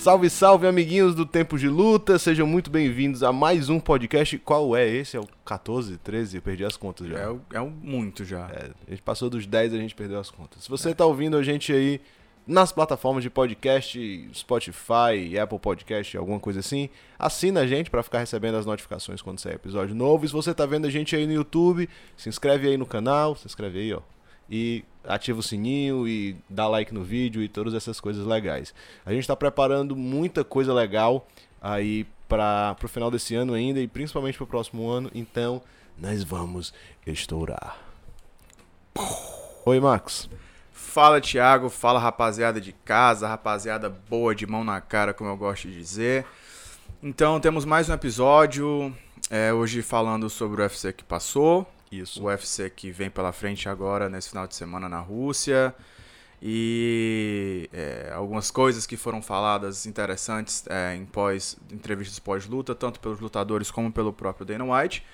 Salve, salve, amiguinhos do Tempo de Luta, sejam muito bem-vindos a mais um podcast. Qual é esse? É o 14, 13? Eu perdi as contas já. É, o- é o muito já. É, a gente passou dos 10 e a gente perdeu as contas. Se você tá ouvindo a gente aí nas plataformas de podcast, Spotify, Apple Podcast, alguma coisa assim, assina a gente pra ficar recebendo as notificações quando sair episódio novo. E se você tá vendo a gente aí no YouTube, se inscreve aí no canal, se inscreve aí, ó. E ativa o sininho e dá like no vídeo e todas essas coisas legais. A gente tá preparando muita coisa legal aí para pro final desse ano ainda e principalmente pro próximo ano, então nós vamos estourar. Oi, Max. Fala, Thiago. Fala, rapaziada de casa, rapaziada boa de mão na cara, como eu gosto de dizer. Então, temos mais um episódio. é, hoje falando sobre o UFC que passou. Isso. O UFC que vem pela frente agora, nesse final de semana na Rússia. E é, algumas coisas que foram faladas interessantes é, em pós entrevistas pós-luta, tanto pelos lutadores como pelo próprio Dana White.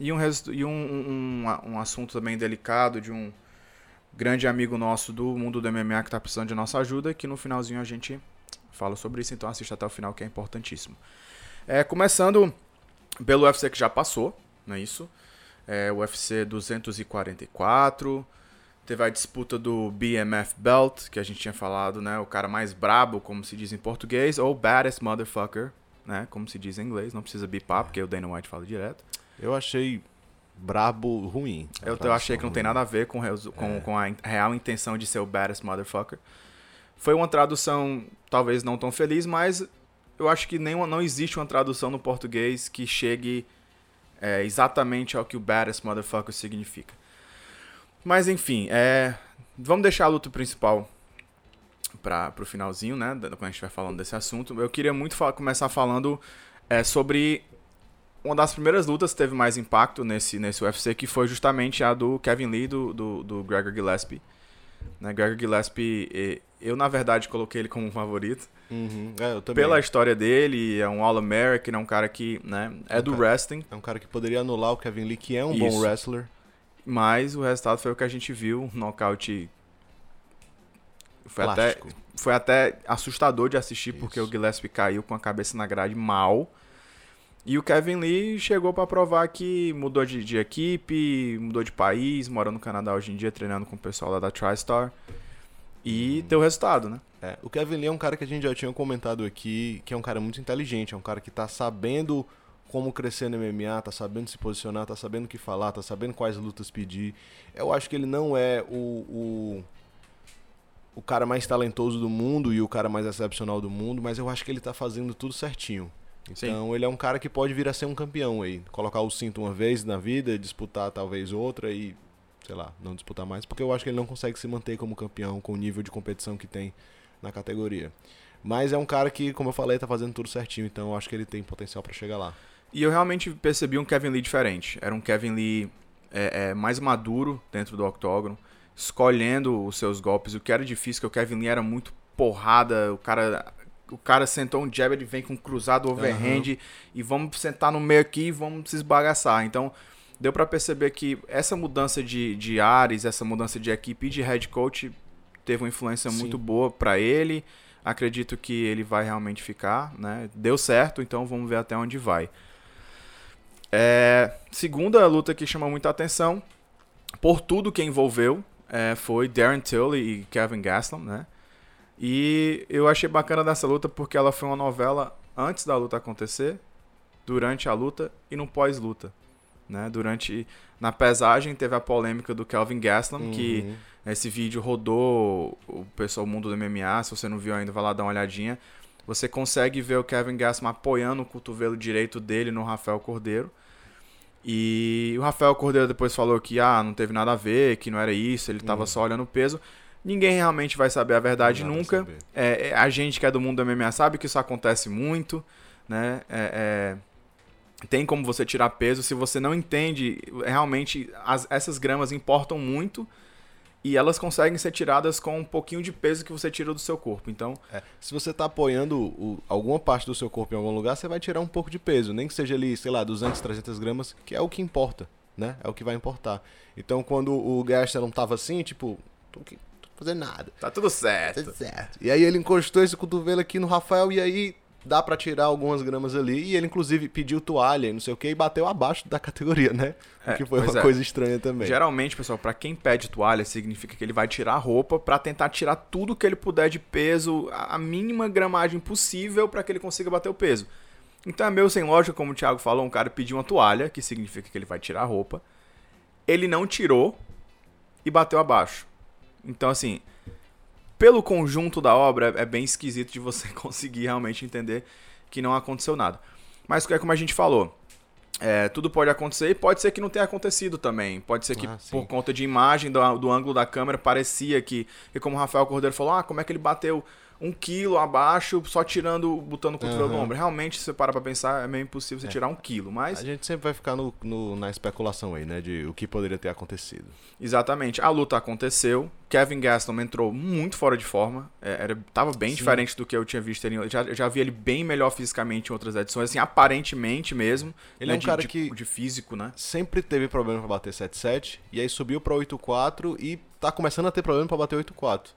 E um, e um, um- um assunto também delicado de um grande amigo nosso do mundo do MMA que está precisando de nossa ajuda, que no finalzinho a gente fala sobre isso, então assista até o final que é importantíssimo. É, começando pelo UFC que já passou, não é isso? É, UFC 244, teve a disputa do BMF Belt, que a gente tinha falado, né? O cara mais brabo, como se diz em português, ou baddest motherfucker, né? Como se diz em inglês, não precisa bipar, porque o Dana White fala direto. Eu achei brabo ruim. Eu, eu achei que não tem ruim. nada a ver com, com, É. com a real intenção de ser o baddest motherfucker. Foi uma tradução talvez não tão feliz, mas eu acho que nenhuma, não existe uma tradução no português que chegue é, exatamente ao que o baddest motherfucker significa. Mas enfim, é, vamos deixar a luta principal para pro finalzinho, né? Quando a gente vai falando desse assunto. Eu queria muito começar falando é, sobre uma das primeiras lutas que teve mais impacto nesse, nesse UFC, que foi justamente a do Kevin Lee do, do, do Gregor Gillespie. Né, Gregor Gillespie, eu na verdade coloquei ele como um favorito. Uhum. É. Pela história dele, é um All-American, é um cara que né, é do cara- wrestling, É um cara que poderia anular o Kevin Lee, que é um Isso. bom wrestler. mas o resultado foi o que a gente viu, um nocaute... Foi até, foi até assustador de assistir, porque Isso. o Gillespie caiu com a cabeça na grade mal. E o Kevin Lee chegou pra provar que mudou de, de equipe, mudou de país, mora no Canadá hoje em dia, treinando com o pessoal lá da TriStar. E deu resultado, né? É, o Kevin Lee é um cara que a gente já tinha comentado aqui, que é um cara muito inteligente, é um cara que tá sabendo como crescer no MMA, tá sabendo se posicionar, tá sabendo o que falar, tá sabendo quais lutas pedir. Eu acho que ele não é o, o, o cara mais talentoso do mundo e o cara mais excepcional do mundo, mas eu acho que ele tá fazendo tudo certinho. Sim. Então ele é um cara que pode vir a ser um campeão aí. Colocar o cinto uma vez na vida, disputar talvez outra e, sei lá, não disputar mais, porque eu acho que ele não consegue se manter como campeão com o nível de competição que tem na categoria. Mas é um cara que, como eu falei, tá fazendo tudo certinho, então eu acho que ele tem potencial pra chegar lá. E eu realmente percebi um Kevin Lee diferente. Era um Kevin Lee é, é, mais maduro dentro do octógono, escolhendo os seus golpes. O que era difícil, que o Kevin Lee era muito porrada. O cara, o cara sentou um jab, ele vem com um cruzado overhand e vamos sentar no meio aqui e vamos se esbagaçar. Então, deu pra perceber que essa mudança de, de ares, essa mudança de equipe e de head coach teve uma influência Sim. muito boa pra ele. Acredito que ele vai realmente ficar, né? Deu certo, então vamos ver até onde vai. É, segunda luta que chamou muita atenção, por tudo que envolveu, é, foi Darren Till e Kevin Gaslam, né? E eu achei bacana dessa luta porque ela foi uma novela antes da luta acontecer, durante a luta e no pós-luta. Né? Durante. Na pesagem teve a polêmica do Kelvin Gaslam, que Uhum. esse vídeo rodou o pessoal mundo do MMA. Se você não viu ainda, vai lá dar uma olhadinha. Você consegue ver o Kevin Gaslam apoiando o cotovelo direito dele no Rafael Cordeiro. E o Rafael Cordeiro depois falou que ah, não teve nada a ver, que não era isso, ele tava Uhum. só olhando o peso. Ninguém realmente vai saber a verdade Não nunca. É, é, a gente que é do mundo do MMA sabe que isso acontece muito, né? É, é, tem como você tirar peso se você não entende realmente as- essas gramas importam muito e elas conseguem ser tiradas com um pouquinho de peso que você tira do seu corpo. Então, É, se você tá apoiando o- alguma parte do seu corpo em algum lugar, você vai tirar um pouco de peso, nem que seja ali, sei lá, 200, 300 gramas, que é o que importa, né? É o que vai importar. Então, quando o Gastelum tava assim, tipo, fazer nada. Tá tudo certo. Tá certo. E aí ele encostou esse cotovelo aqui no Rafael e aí dá para tirar algumas gramas ali. E ele, inclusive, pediu toalha e não sei o que e bateu abaixo da categoria, né? É, que foi uma é. coisa estranha também. Geralmente, pessoal, para quem pede toalha, significa que ele vai tirar a roupa para tentar tirar tudo que ele puder de peso, a mínima gramagem possível para que ele consiga bater o peso. Então é meio sem lógica, como o Thiago falou, um cara pediu uma toalha, que significa que ele vai tirar a roupa. Ele não tirou e bateu abaixo. Então, assim, pelo conjunto da obra, é bem esquisito de você conseguir realmente entender que não aconteceu nada. Mas é como a gente falou, é, tudo pode acontecer e pode ser que não tenha acontecido também. Pode ser que Ah, por conta de imagem do, do ângulo da câmera parecia que, e como o Rafael Cordeiro falou, ah, como é que ele bateu um quilo abaixo só tirando, botando o cotovelo no Aham. ombro. Realmente, se você para pra pensar, é meio impossível você tirar um quilo, mas A gente sempre vai ficar no, no- na especulação aí, né? De o que poderia ter acontecido. Exatamente. A luta aconteceu. Kevin Gaston entrou muito fora de forma. É, era, tava bem Sim. diferente do que eu tinha visto. Ele, eu já, eu já vi ele bem melhor fisicamente em outras edições, assim, aparentemente mesmo. Ele né, é um de- cara de, que- De físico, né? Sempre teve problema pra bater 7-7, e aí subiu pra 8-4 e tá começando a ter problema pra bater 8-4.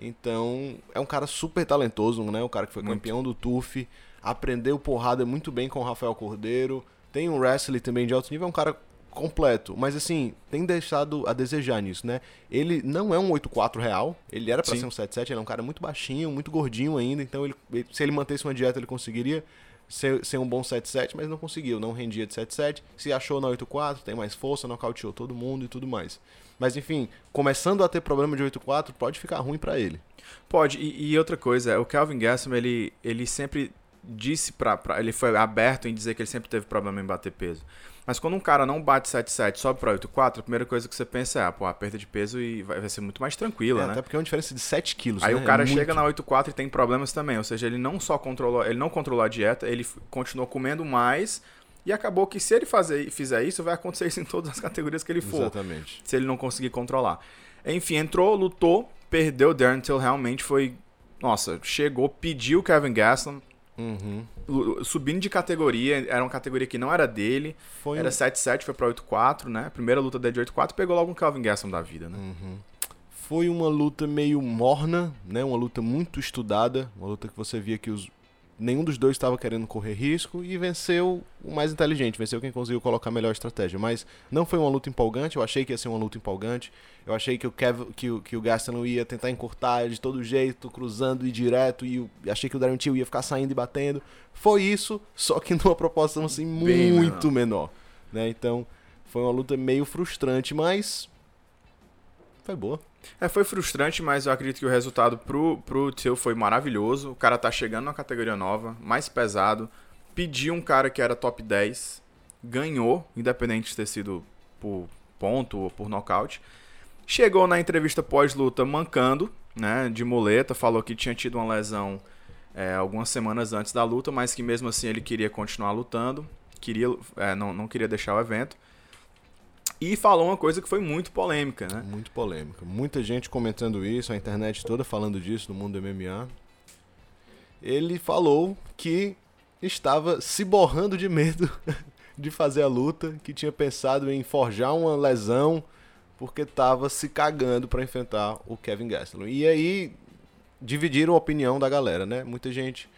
Então, é um cara super talentoso, né? Um cara que foi Muito. campeão do TUF, aprendeu porrada muito bem com o Rafael Cordeiro, tem um wrestling também de alto nível, é um cara completo, mas assim, tem deixado a desejar nisso, né? Ele não é um 8-4 real, ele era pra Sim. ser um 7-7, ele é um cara muito baixinho, muito gordinho ainda, então ele- se ele mantesse uma dieta ele conseguiria ser, ser um bom 7-7, mas não conseguiu, não rendia de 7-7, se achou na 8-4, tem mais força, nocauteou todo mundo e tudo mais. Mas enfim, começando a ter problema de 8-4, pode ficar ruim pra ele. Pode. E, e outra coisa, o Calvin Gaston, ele, ele sempre disse pra, pra- Ele foi aberto em dizer que ele sempre teve problema em bater peso. Mas quando um cara não bate 7-7, sobe pra 8-4, a primeira coisa que você pensa é, ah, pô, a perda de peso e vai, vai ser muito mais tranquila, É, né? Até porque é uma diferença de 7 quilos, Aí né? o cara É chega na 8-4 e tem problemas também. Ou seja, ele não só controlou, ele não controlou a dieta, ele continuou comendo mais. E acabou que se ele fazer, fizer isso, vai acontecer isso em todas as categorias que ele for. Exatamente. Se ele não conseguir controlar. Enfim, entrou, lutou, perdeu. Darren Till realmente foi. Nossa, chegou, pediu Kevin Gaston, Uhum. subindo de categoria. Era uma categoria que não era dele. Foi um Era 7-7, foi pra 8-4, né? Primeira luta dele de 8-4, pegou logo um Kevin Gaston da vida, né? Uhum. Foi uma luta meio morna, né? Uma luta muito estudada, uma luta que você via que os nenhum dos dois estava querendo correr risco e venceu o mais inteligente, venceu quem conseguiu colocar a melhor estratégia. Mas não foi uma luta empolgante, eu achei que ia ser uma luta empolgante. Eu achei que o Kev, que, o- que o Gaston ia tentar encurtar de todo jeito, cruzando e direto, e o- achei que o Darren Till ia ficar saindo e batendo. Foi isso, só que numa proporção assim Bem muito menor, né? Então, foi uma luta meio frustrante, mas foi boa. É, foi frustrante, mas eu acredito que o resultado pro, pro Till foi maravilhoso. O cara tá chegando numa categoria nova, mais pesado. Pediu um cara que era top 10, ganhou, independente de ter sido por ponto ou por nocaute. Chegou na entrevista pós-luta mancando, né, de muleta, falou que tinha tido uma lesão é, algumas semanas antes da luta, mas que mesmo assim ele queria continuar lutando, queria, é, não, não queria deixar o evento. E falou uma coisa que foi muito polêmica, né? Muito polêmica. Muita gente comentando isso, a internet toda falando disso no mundo do MMA. Ele falou que estava se borrando de medo de fazer a luta, que tinha pensado em forjar uma lesão porque estava se cagando para enfrentar o Kevin Gastelum. E aí dividiram a opinião da galera, né? Muita gente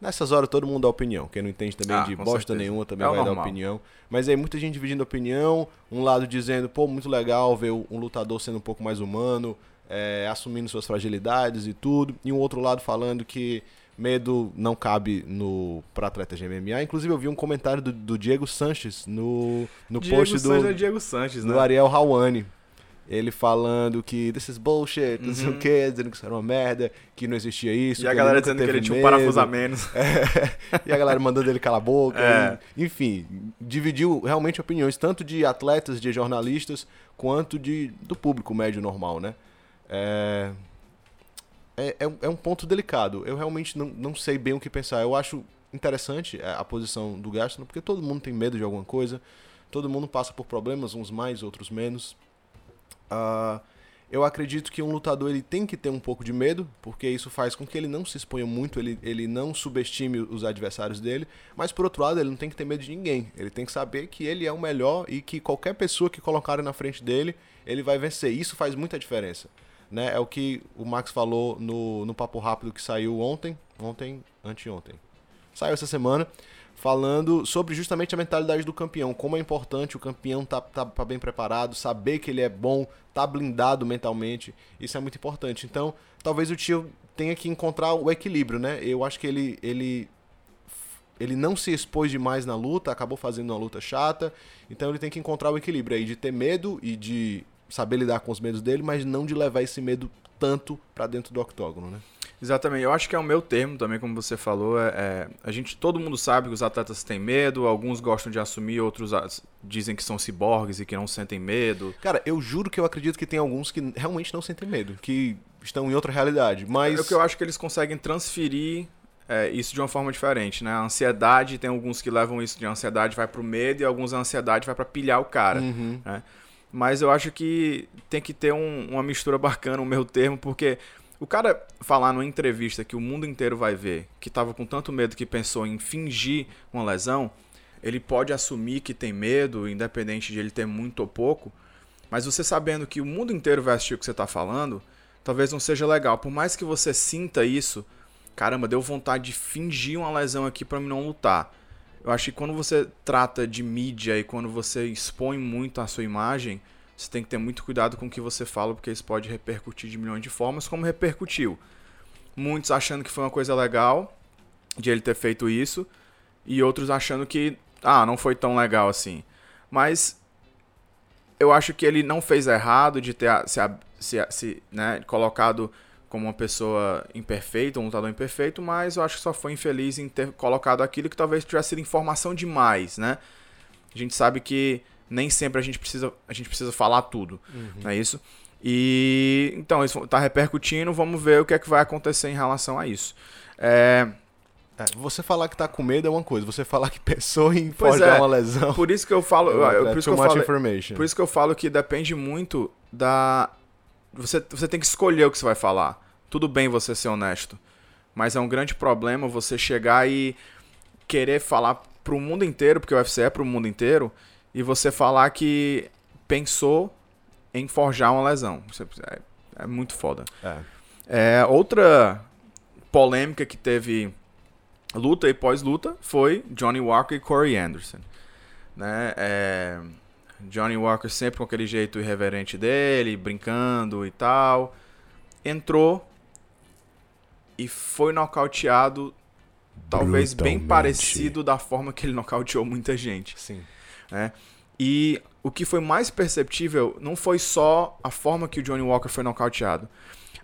Nessas horas todo mundo dá opinião. Quem não entende também Ah, de bosta certeza. nenhuma também É vai dar normal. opinião. Mas aí muita gente dividindo opinião. Um lado dizendo, pô, muito legal ver um lutador sendo um pouco mais humano, é, assumindo suas fragilidades e tudo. E um outro lado falando que medo não cabe no para atletas de MMA. Inclusive eu vi um comentário do, do Diego Sanches no, no Diego post do, Sanches é Diego Sanches, né? do Ariel Hawani. Ele falando que this is bullshit, não sei o Uhum. que, dizendo que isso era uma merda, que não existia isso. E a galera dizendo que ele tinha um parafuso a menos. É, e a galera mandando ele calar a boca. É. e- enfim, dividiu realmente opiniões, tanto de atletas, de jornalistas, quanto de, do público médio normal, né? É, é, é um- é ponto delicado. Eu realmente não, não sei bem o que pensar. Eu acho interessante é, a posição do Gaston, porque todo mundo tem medo de alguma coisa, todo mundo passa por problemas, uns mais, outros menos. Ah, eu acredito que um lutador ele tem que ter um pouco de medo, porque isso faz com que ele não se exponha muito, ele, ele não subestime os adversários dele, mas por outro lado ele não tem que ter medo de ninguém. Ele tem que saber que ele é o melhor e que qualquer pessoa que colocarem na frente dele, ele vai vencer. Isso faz muita diferença. né? É o que o Max falou no, no Papo Rápido que saiu ontem, ontem, anteontem. Saiu essa semana, falando sobre justamente a mentalidade do campeão, como é importante o campeão tá, tá, tá bem preparado, saber que ele é bom, tá blindado mentalmente, isso é muito importante. Então, talvez o tio tenha que encontrar o equilíbrio, né? Eu acho que ele, ele ele não se expôs demais na luta, acabou fazendo uma luta chata. Então ele tem que encontrar o equilíbrio aí de ter medo e de saber lidar com os medos dele, mas não de levar esse medo tanto para dentro do octógono, né? Exatamente, eu acho que é o meu termo também, como você falou. É, é, a gente, todo mundo sabe que os atletas têm medo, alguns gostam de assumir, outros dizem que são ciborgues e que não sentem medo. Cara, eu juro que eu acredito que tem alguns que realmente não sentem medo, que estão em outra realidade. Mas é o que eu acho que eles conseguem transferir é, isso de uma forma diferente, né? A ansiedade, tem alguns que levam isso de ansiedade vai pro medo e alguns a ansiedade vai para pilhar o cara, uhum. né? Mas eu acho que tem que ter um, uma mistura bacana, o meu termo, porque o cara falar numa entrevista que o mundo inteiro vai ver, que tava com tanto medo que pensou em fingir uma lesão, ele pode assumir que tem medo, independente de ele ter muito ou pouco, mas você sabendo que o mundo inteiro vai assistir o que você tá falando, talvez não seja legal. Por mais que você sinta isso, caramba, deu vontade de fingir uma lesão aqui para mim não lutar. Eu acho que quando você trata de mídia e quando você expõe muito a sua imagem, você tem que ter muito cuidado com o que você fala, porque isso pode repercutir de milhões de formas, como repercutiu. Muitos achando que foi uma coisa legal de ele ter feito isso, e outros achando que, ah, não foi tão legal assim. Mas eu acho que ele não fez errado de ter se, se, se né, colocado como uma pessoa imperfeita, um lutador imperfeito, mas eu acho que só foi infeliz em ter colocado aquilo que talvez tivesse sido informação demais, né? A gente sabe que nem sempre a gente precisa, a gente precisa falar tudo, uhum. não é isso? E então isso está repercutindo, vamos ver o que é que vai acontecer em relação a isso. É, é, você falar que tá com medo é uma coisa, você falar que pensou em forjar é, uma lesão. Por isso que eu falo, é, por, isso que eu falo por isso que eu falo que depende muito da você, você tem que escolher o que você vai falar. Tudo bem você ser honesto. Mas é um grande problema você chegar e querer falar pro mundo inteiro, porque o UFC é pro mundo inteiro, e você falar que pensou em forjar uma lesão. É, é muito foda. É. É, outra polêmica que teve luta e pós-luta foi Johnny Walker e Corey Anderson. Né? É, Johnny Walker sempre com aquele jeito irreverente dele, brincando e tal. Entrou e foi nocauteado, talvez bem parecido da forma que ele nocauteou muita gente. Sim. Né? E o que foi mais perceptível não foi só a forma que o Johnny Walker foi nocauteado,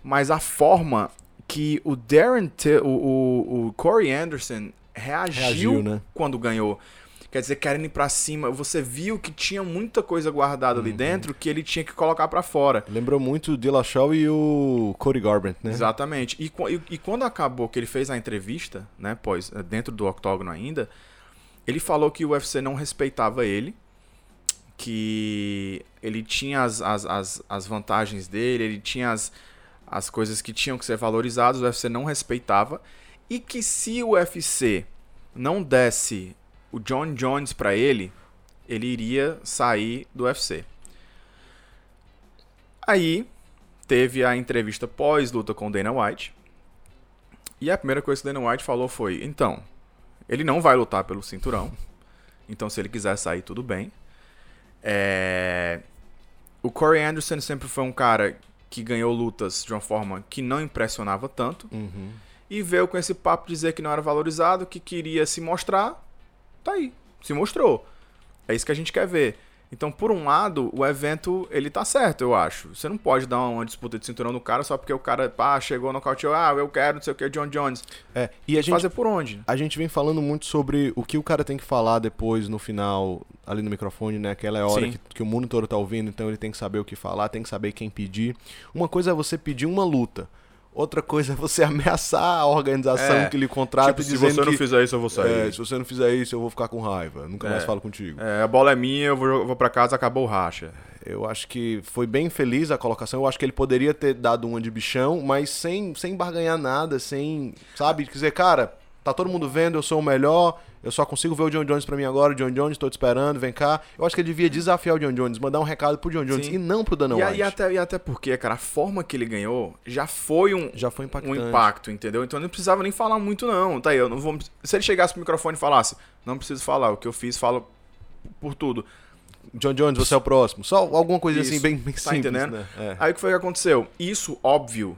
mas a forma que o Darren, T o, o, o Corey Anderson reagiu, reagiu né? quando ganhou. Quer dizer, querendo ir pra cima. Você viu que tinha muita coisa guardada uhum. ali dentro que ele tinha que colocar para fora. Lembrou muito o Dillashaw e o Cody Garbrandt, né? Exatamente. E, e, e, quando acabou que ele fez a entrevista, né, pós, eh, dentro do octógono ainda, ele falou que o UFC não respeitava ele, que ele tinha as, as, as, as vantagens dele, ele tinha as, as coisas que tinham que ser valorizadas, o UFC não respeitava, e que se o UFC não desse o John Jones para ele, ele iria sair do UFC. Aí teve a entrevista pós-luta com Dana White. E a primeira coisa que Dana White falou foi: então, ele não vai lutar pelo cinturão. Então, se ele quiser sair, tudo bem. É... O Corey Anderson sempre foi um cara que ganhou lutas de uma forma que não impressionava tanto. Uhum. E veio com esse papo dizer que não era valorizado, que queria se mostrar tá aí, se mostrou. É isso que a gente quer ver. Então, por um lado, o evento, ele tá certo, eu acho. Você não pode dar uma disputa de cinturão no cara só porque o cara, pá, chegou no nocauteou, ah, eu quero, não sei o que, John Jones. É, e a gente... Fazer por onde? A gente vem falando muito sobre o que o cara tem que falar depois, no final, ali no microfone, né? Aquela é a hora que, que, o mundo todo tá ouvindo, então ele tem que saber o que falar, tem que saber quem pedir. Uma coisa é você pedir uma luta. Outra coisa é você ameaçar a organização é, que lhe contrata tipo, dizendo se você não que, fizer isso, eu vou sair. É, se você não fizer isso, eu vou ficar com raiva. Nunca é, mais falo contigo. É, a bola é minha, eu vou, eu vou para casa, acabou o racha. Eu acho que foi bem feliz a colocação. Eu acho que ele poderia ter dado uma de bichão, mas sem, sem barganhar nada, sem. Sabe? Quer dizer, cara, tá todo mundo vendo, eu sou o melhor, eu só consigo ver o John Jones pra mim agora, John Jones, tô te esperando, vem cá. Eu acho que ele devia desafiar o John Jones, mandar um recado pro John Jones Sim. e não pro Dana E, White. e até, e até porque, cara, a forma que ele ganhou já foi um, Já foi impactante. um impacto, entendeu? Então ele não precisava nem falar muito, não. Tá aí, eu não vou. Se ele chegasse pro microfone e falasse, não preciso falar, o que eu fiz, falo por tudo. John Jones, você é o próximo. Só alguma coisa assim Isso. bem, bem Tá simples, entendendo? né? É. Aí o que foi que aconteceu? Isso, óbvio,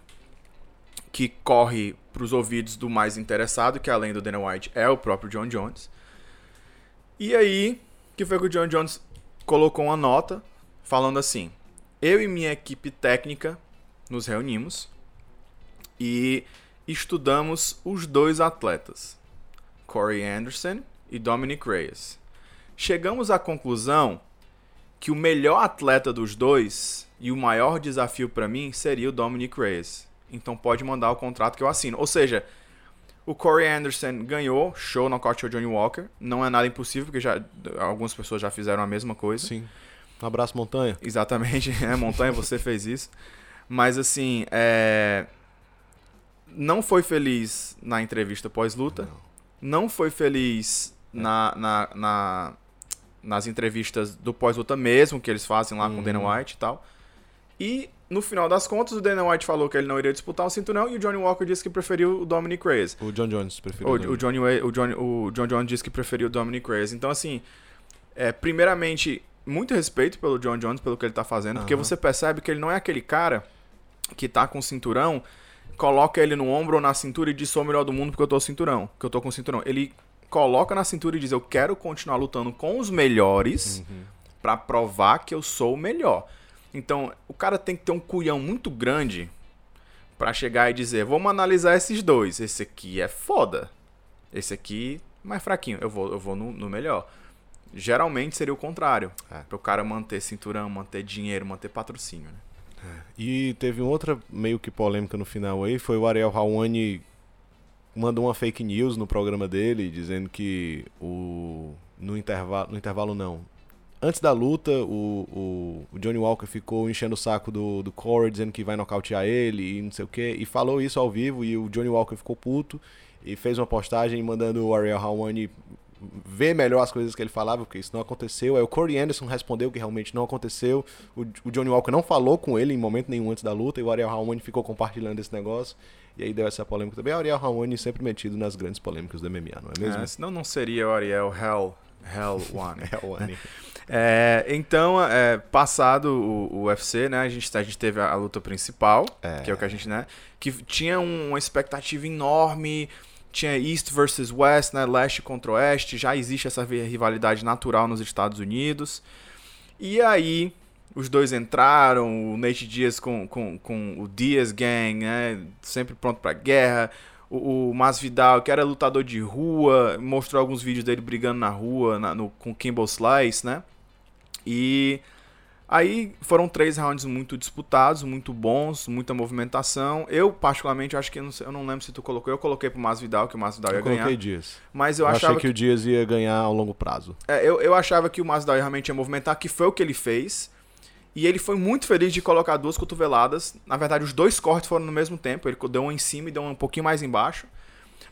que corre pros ouvidos do mais interessado, que além do Dana White é o próprio John Jones. E aí, que foi que o John Jones colocou uma nota falando assim: Eu e minha equipe técnica nos reunimos e estudamos os dois atletas, Corey Anderson e Dominic Reyes. Chegamos à conclusão que o melhor atleta dos dois e o maior desafio pra mim seria o Dominic Reyes. Então pode mandar o contrato que eu assino. Ou seja, o Corey Anderson ganhou, show, nocauteou Johnny Walker. Não é nada impossível, porque já, algumas pessoas já fizeram a mesma coisa. Sim. Um abraço, Montanha. Exatamente, é, Montanha, você fez isso. Mas assim, é... não foi feliz na entrevista pós-luta. Não foi feliz na, na, na- nas entrevistas do pós-luta mesmo, que eles fazem lá com o Dana White e tal. E no final das contas, o Dana White falou que ele não iria disputar o cinturão e o Johnny Walker disse que preferiu o Dominic Reyes. O John Jones preferiu. O, o, Johnny, Wa- o, Johnny, o John Jones disse que preferiu o Dominic Reyes. Então, assim, é, primeiramente, muito respeito pelo John Jones, pelo que ele tá fazendo, porque você percebe que ele não é aquele cara que tá com o cinturão, coloca ele no ombro ou na cintura e diz sou o melhor do mundo porque eu tô o cinturão, que eu tô com o cinturão. Ele coloca na cintura e diz eu quero continuar lutando com os melhores pra provar que eu sou o melhor. Então, o cara tem que ter um culhão muito grande pra chegar e dizer, vamos analisar esses dois. Esse aqui é foda. Esse aqui mais fraquinho. Eu vou, eu vou no, no melhor. Geralmente seria o contrário. É. Para o cara manter cinturão, manter dinheiro, manter patrocínio. Né? E teve outra meio que polêmica no final aí, foi o Ariel Hawani mandou uma fake news no programa dele, dizendo que o no intervalo, no intervalo não. Antes da luta, o, o, Johnny Walker ficou enchendo o saco do, do Corey, dizendo que vai nocautear ele e não sei o que, e falou isso ao vivo, e o Johnny Walker ficou puto e fez uma postagem mandando o Ariel Hawani ver melhor as coisas que ele falava, porque isso não aconteceu. Aí o Corey Anderson respondeu que realmente não aconteceu. O, o Johnny Walker não falou com ele em momento nenhum antes da luta, e o Ariel Hawani ficou compartilhando esse negócio. E aí deu essa polêmica também. O Ariel Hawani sempre metido nas grandes polêmicas do MMA, não é mesmo? É, senão não seria o Ariel Hell, Hell One. É, Hawani. É, então, é, passado o, o UFC, né, a gente, a gente teve a, a luta principal, É. que é o que a gente, né, que tinha um- uma expectativa enorme, tinha East versus West, né, leste contra oeste, já existe essa rivalidade natural nos Estados Unidos. E aí, os dois entraram, o Nate Diaz com, com, com o Diaz Gang, né, sempre pronto pra guerra. O, o Masvidal, que era lutador de rua, mostrou alguns vídeos dele brigando na rua na- no, com Kimball Slice, né? E aí foram três rounds muito disputados, muito bons, muita movimentação. Eu, particularmente, acho que eu não, sei- eu não lembro se tu colocou. Eu coloquei pro Masvidal, que o Masvidal ia Eu coloquei ganhar. Dias. Mas eu, Eu, achava achei que, o Dias ia ganhar ao longo prazo. é, eu, eu achava que o Masvidal realmente ia movimentar, que foi o que ele fez. E ele foi muito feliz de colocar duas cotoveladas. Na verdade, os dois cortes foram no mesmo tempo. Ele deu uma em cima e deu uma um pouquinho mais embaixo.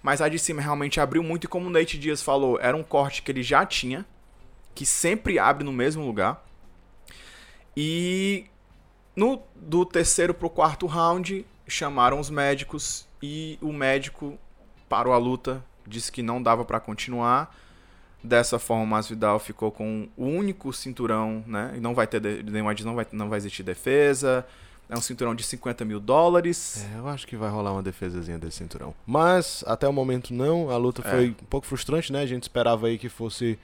Mas a de cima realmente abriu muito. E como o Nate Diaz falou, era um corte que ele já tinha. Que sempre abre no mesmo lugar. E no do terceiro pro quarto round, chamaram os médicos. E o médico parou a luta. Disse que não dava pra continuar. Dessa forma, o Masvidal ficou com o único cinturão, né? E não vai ter, White não vai, não vai existir defesa. É um cinturão de 50 mil dólares. É, eu acho que vai rolar uma defesazinha desse cinturão. Mas, até o momento não. A luta É. foi um pouco frustrante, né? A gente esperava aí que fosse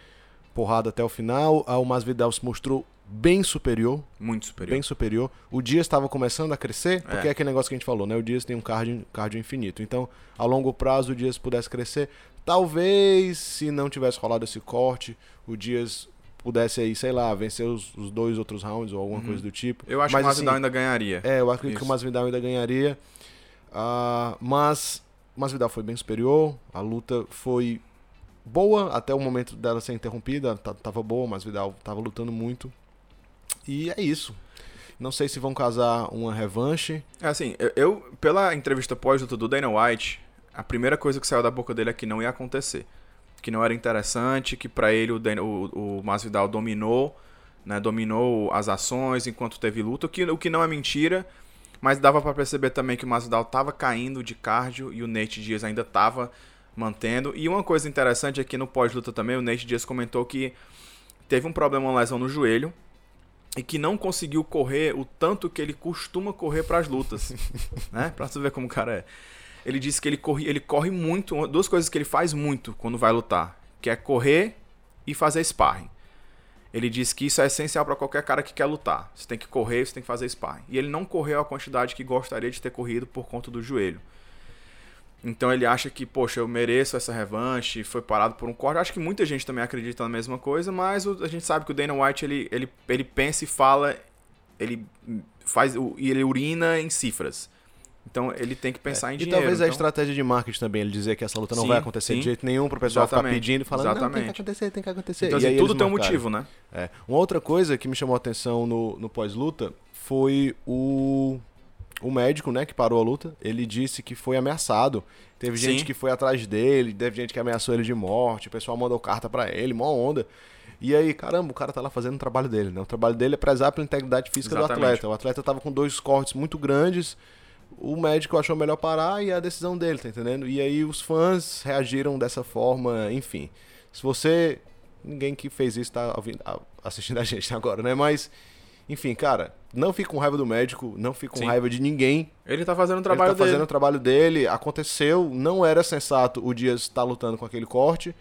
porrada até o final. A- O Masvidal se mostrou bem superior. Muito superior. Bem superior. O Dias estava começando a crescer, porque É. é aquele negócio que a gente falou, né? O Dias tem um cardio, cardio infinito. Então, a longo prazo, o Dias pudesse crescer. Talvez, se não tivesse rolado esse corte, o Dias pudesse aí, sei lá, vencer os, os dois outros rounds ou alguma Uhum. coisa do tipo. Eu acho Mas, que o Masvidal assim, ainda ganharia. É, eu acredito que o. Masvidal ainda ganharia. Ah, mas o Masvidal foi bem superior. A luta foi boa até o momento dela ser interrompida. Tava boa, o Masvidal tava lutando muito. E é isso. Não sei se vão casar uma revanche. É assim, eu, eu- pela entrevista pós-luta do Dana White, a primeira coisa que saiu da boca dele é que não ia acontecer. Que não era interessante, que para ele o, o, o Masvidal dominou, né, dominou as ações enquanto teve luta, o que, o que não é mentira, mas dava para perceber também que o Masvidal estava caindo de cardio e o Nate Diaz ainda estava mantendo. E uma coisa interessante é no pós-luta também, o Nate Diaz comentou que teve um problema, uma lesão no joelho, e que não conseguiu correr o tanto que ele costuma correr para as lutas, né? Para você ver como o cara é. Ele disse que ele corre, ele corre muito, duas coisas que ele faz muito quando vai lutar, que é correr e fazer sparring. Ele disse que isso é essencial para qualquer cara que quer lutar. Você tem que correr, você tem que fazer sparring. E ele não correu a quantidade que gostaria de ter corrido por conta do joelho. Então ele acha que, poxa, eu mereço essa revanche, foi parado por um corte. Acho que muita gente também acredita na mesma coisa, mas a gente sabe que o Dana White ele, ele, ele pensa e fala, ele faz e ele urina em cifras. Então ele tem que pensar é, em dinheiro. E talvez então... a estratégia de marketing também, ele dizer que essa luta não sim, vai acontecer sim. de jeito nenhum, pro pessoal Exatamente. ficar pedindo e falando, Exatamente. não, tem que acontecer, tem que acontecer. Então, assim, tudo tem um motivo, né? É. Uma outra coisa que me chamou a atenção no, no pós-luta foi o o médico, né, que parou a luta, ele disse que foi ameaçado. Teve Sim. gente que foi atrás dele, teve gente que ameaçou ele de morte, o pessoal mandou carta para ele, mó onda. E aí, caramba, o cara tá lá fazendo o trabalho dele, né? O trabalho dele é prezar pela integridade física Exatamente. do atleta. O atleta tava com dois cortes muito grandes, o médico achou melhor parar e a decisão dele, tá entendendo? E aí os fãs reagiram dessa forma, enfim. Se você. Ninguém que fez isso tá ouvindo, assistindo a gente agora, né? Mas enfim, cara, não fique com raiva do médico, não fique com Sim. raiva de ninguém. Ele tá fazendo o trabalho Ele tá dele. fazendo o trabalho dele. Aconteceu, não era sensato o Dias estar lutando com aquele corte.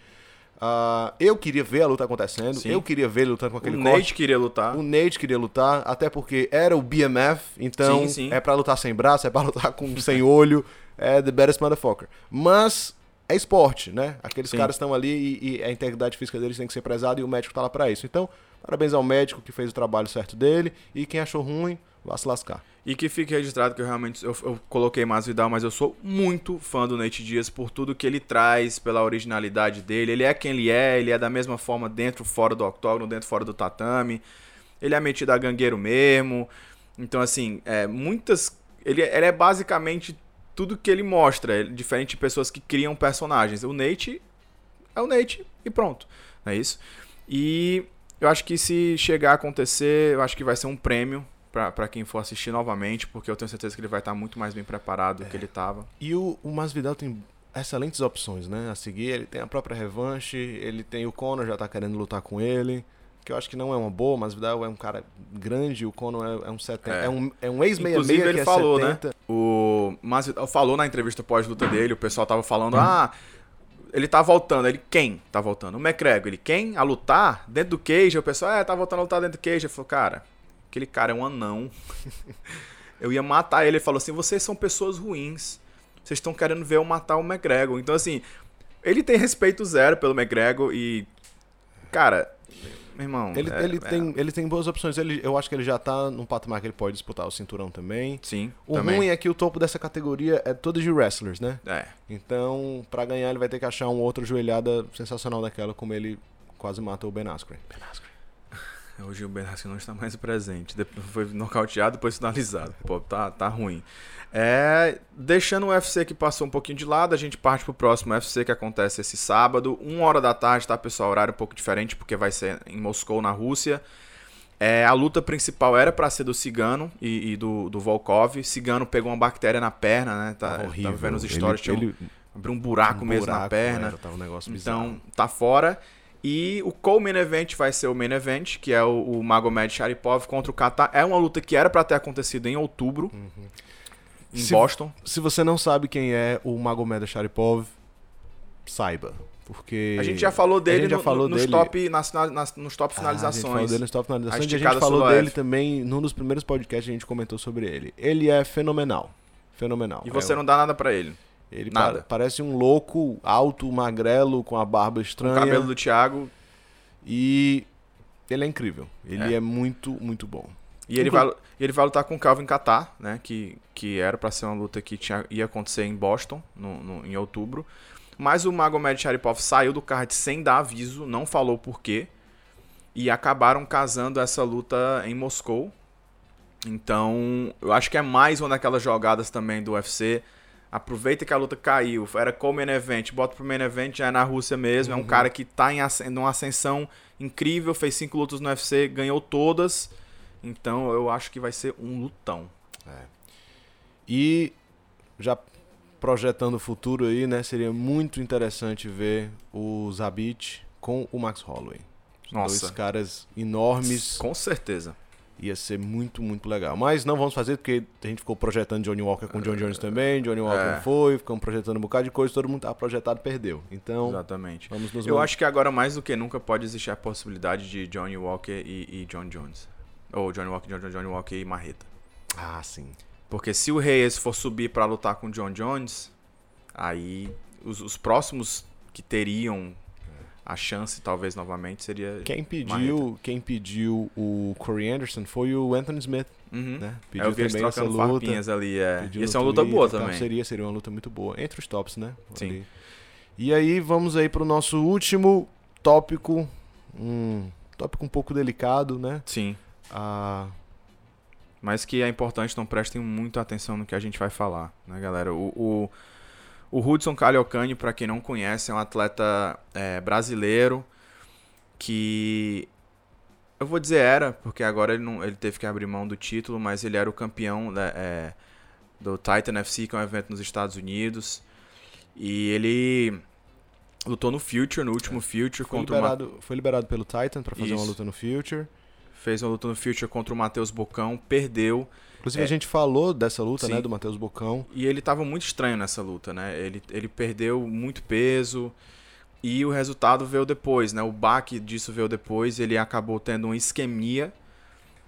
Uh, eu queria ver a luta acontecendo. Sim. Eu queria ver ele lutando com aquele o corte. O Nate queria lutar. O Nate queria lutar, até porque era o BMF, então sim, é para lutar sem braço, é para lutar com sem olho, é the baddest motherfucker. Mas é esporte, né? Aqueles caras estão ali e, e, a integridade física deles tem que ser prezada e o médico tá lá para isso. Então, Parabéns ao médico que fez o trabalho certo dele. E quem achou ruim, vá se lascar. E que fique registrado que eu realmente eu, eu coloquei Masvidal, mas eu sou muito fã do Nate Diaz por tudo que ele traz, pela originalidade dele. Ele é quem ele é, ele é da mesma forma dentro, fora do octógono, dentro, fora do tatame. Ele é metido a gangueiro mesmo. Então, assim, é, muitas. Ele, ele é basicamente tudo que ele mostra, diferente de pessoas que criam personagens. O Nate é o Nate e pronto. É isso? E eu acho que se chegar a acontecer, eu acho que vai ser um prêmio para quem for assistir novamente, porque eu tenho certeza que ele vai estar muito mais bem preparado do que ele estava. E o, o Masvidal tem excelentes opções, né? A seguir, ele tem a própria revanche, ele tem o Conor já tá querendo lutar com ele, que eu acho que não é uma boa, mas Vidal é um cara grande, o Conor é, é um 70, é. é um, é um ex-66 ele é falou, 70. né? O Masvidal falou na entrevista pós-luta dele, o pessoal tava falando, hum. ah, ele tá voltando. Ele, quem tá voltando? O McGregor. Ele, quem? A lutar? Dentro do cage? O pessoal, é, tá voltando a lutar dentro do cage. Ele falou, cara, aquele cara é um anão. eu ia matar ele. Ele falou assim, vocês são pessoas ruins. Vocês estão querendo ver eu matar o McGregor. Então, assim, ele tem respeito zero pelo McGregor e... Cara, meu irmão. Ele, é, ele, é... Tem, ele tem boas opções. Ele, eu acho que ele já tá num patamar que ele pode disputar o cinturão também. Sim. O também. ruim é que o topo dessa categoria é todo de wrestlers, né? É. Então, para ganhar, ele vai ter que achar uma outra joelhada sensacional daquela, como ele quase matou o Ben Askren. Ben Askren. Hoje o Askren não está mais presente. Depois foi nocauteado, depois finalizado. Pô, tá, tá ruim. É, deixando o UFC que passou um pouquinho de lado, a gente parte pro próximo UFC que acontece esse sábado, uma hora da tarde, tá, pessoal? Horário um pouco diferente, porque vai ser em Moscou, na Rússia. É, a luta principal era para ser do Cigano e, e, do, do Volkov. Cigano pegou uma bactéria na perna, né? Tá, tá horrível. vendo os stories, ele, ele... abriu um buraco um mesmo buraco, na perna. Era, tá um negócio então, tá fora. E o co-main event vai ser o main event, que é o, o Magomed Sharipov contra o Qatar. É uma luta que era para ter acontecido em outubro. Uhum em se, Boston. Se você não sabe quem é o Magomed Sharipov, saiba. Porque a gente já falou dele, já no, falou nos, dele... Top, nas, nas, nos top finalizações. Ah, a gente falou dele nos top finalizações. A, e a gente falou dele também num dos primeiros podcasts a gente comentou sobre ele. Ele é fenomenal. Fenomenal. E você é não dá nada para ele. Ele nada. Pa parece um louco, alto, magrelo, com a barba estranha. O cabelo do Thiago. E ele é incrível. Ele é, é muito, muito bom. E ele vai, ele vai lutar com o Calvin Catar, né? Que, que era para ser uma luta que tinha, ia acontecer em Boston, no, no, em outubro. Mas o Magomed Sharipov saiu do card sem dar aviso, não falou por quê. E acabaram casando essa luta em Moscou. Então, eu acho que é mais uma daquelas jogadas também do UFC. Aproveita que a luta caiu, era com o main event, bota pro main event, já é na Rússia mesmo. É um cara que tá em asc- numa ascensão incrível, fez cinco lutas no UFC, ganhou todas. Então eu acho que vai ser um lutão. E já projetando o futuro aí, né? Seria muito interessante ver o Zabit com o Max Holloway. Os Nossa. Dois caras enormes. Com certeza. Ia ser muito, muito legal. Mas não vamos fazer porque a gente ficou projetando Johnny Walker com John Jones também. Johnny Walker É. foi, ficamos projetando um bocado de coisa, todo mundo tava projetado perdeu. Então, Exatamente. vamos nos Eu acho que agora mais do que nunca pode existir a possibilidade de Johnny Walker e, e John Jones. Ou Johnny Walker, John, John- Johnny Walker e Marreta. Ah, sim. Porque se o Reyes for subir pra lutar com John Jones, aí os, os próximos que teriam a chance, talvez novamente, seria. Quem pediu, quem pediu o Corey Anderson foi o Anthony Smith, Uhum. né? É, Pediu eu vi também essa luta. ali, é. Ia ser uma luta boa tal. também. Seria, seria uma luta muito boa. Entre os tops, né? Sim. Ali. E aí, vamos aí pro nosso último tópico. Um tópico um pouco delicado, né? Sim. Ah, Mas que é importante, então prestem muita atenção no que a gente vai falar, né, galera? O, o, o Hudson Cagliocani, para quem não conhece, é um atleta é, brasileiro que eu vou dizer era, porque agora ele, não, ele teve que abrir mão do título, mas ele era o campeão né, é, do Titan FC, que é um evento nos Estados Unidos. E ele lutou no Future, no último Future, foi, contra liberado, foi liberado pelo Titan pra fazer uma Isso. luta no Future. fez uma luta no Future contra o Matheus Bocão, perdeu. Inclusive, É. a gente falou dessa luta, Sim. né? Do Matheus Bocão. E ele tava muito estranho nessa luta, né? Ele, ele perdeu muito peso e o resultado veio depois, né? O baque disso veio depois. Ele acabou tendo uma isquemia,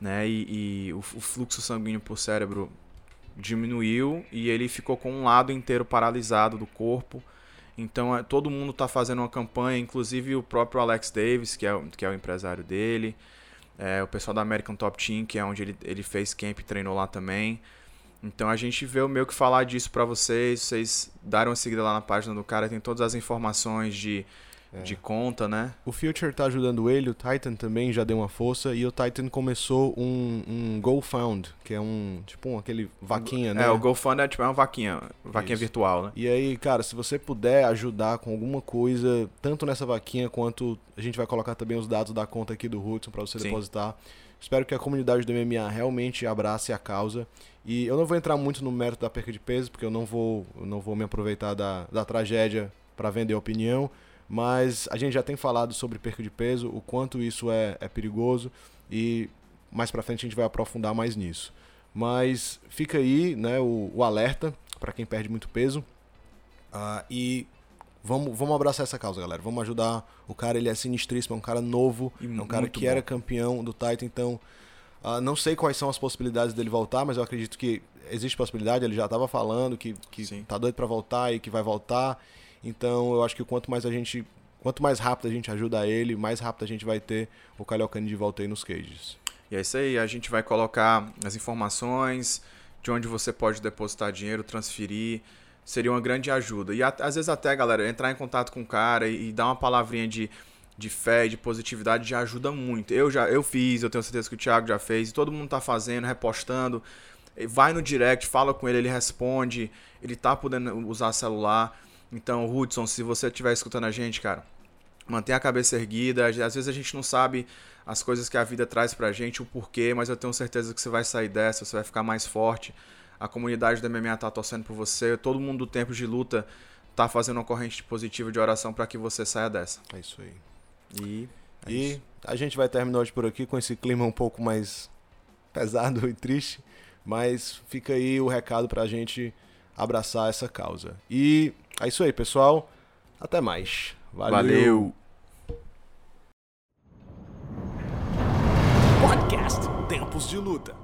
né? E, e o, o fluxo sanguíneo pro cérebro diminuiu e ele ficou com um lado inteiro paralisado do corpo. Então é, todo mundo tá fazendo uma campanha, inclusive o próprio Alex Davis, que é, que é o empresário dele. É, o pessoal da American Top Team, que é onde ele, ele fez camp e treinou lá também. Então a gente veio meio que falar disso pra vocês, vocês deram uma seguida lá na página do cara, tem todas as informações de, de conta, né? O Future tá ajudando ele, o Titan também já deu uma força. E o Titan começou um, um GoFound, que é um, tipo, um, aquele vaquinha, né? É, o GoFundMe é tipo é uma vaquinha, vaquinha Isso. virtual, né? E aí, cara, se você puder ajudar com alguma coisa, tanto nessa vaquinha quanto a gente vai colocar também os dados da conta aqui do Hudson pra você Sim. depositar. Espero que a comunidade do MMA realmente abrace a causa. E eu não vou entrar muito no mérito da perca de peso, porque eu não vou, eu não vou me aproveitar da, da tragédia para vender opinião. Mas a gente já tem falado sobre perca de peso, o quanto isso é, é perigoso. E mais pra frente a gente vai aprofundar mais nisso. Mas fica aí né, o, o alerta para quem perde muito peso. Ah, e vamos, vamos abraçar essa causa, galera. Vamos ajudar o cara. Ele é sinistríssimo, é um cara novo, E é um cara que bom. era campeão do Titan. Então, ah, não sei quais são as possibilidades dele voltar, mas eu acredito que existe possibilidade. Ele já estava falando que, que Sim. tá doido para voltar e que vai voltar. Então, eu acho que quanto mais a gente. Quanto mais rápido a gente ajuda ele, mais rápido a gente vai ter o Calhocani de volta aí nos cages. E é isso aí, a gente vai colocar as informações de onde você pode depositar dinheiro, transferir. Seria uma grande ajuda. E às vezes até, galera, entrar em contato com o cara e, e dar uma palavrinha de, de fé, de positividade, já ajuda muito. Eu já eu fiz, eu tenho certeza que o Thiago já fez, todo mundo tá fazendo, repostando. Vai no direct, fala com ele, ele responde, ele tá podendo usar celular. Então, Hudson, se você estiver escutando a gente, cara, mantenha a cabeça erguida. Às vezes a gente não sabe as coisas que a vida traz pra gente, o porquê, mas eu tenho certeza que você vai sair dessa, você vai ficar mais forte. A comunidade do MMA tá torcendo por você, todo mundo do tempo de luta tá fazendo uma corrente positiva de oração para que você saia dessa. É isso aí. E é E isso. a gente vai terminar hoje por aqui com esse clima um pouco mais pesado e triste, mas fica aí o recado pra gente abraçar essa causa. E é isso aí, pessoal. Até mais. Valeu. Valeu. Podcast Tempos de Luta.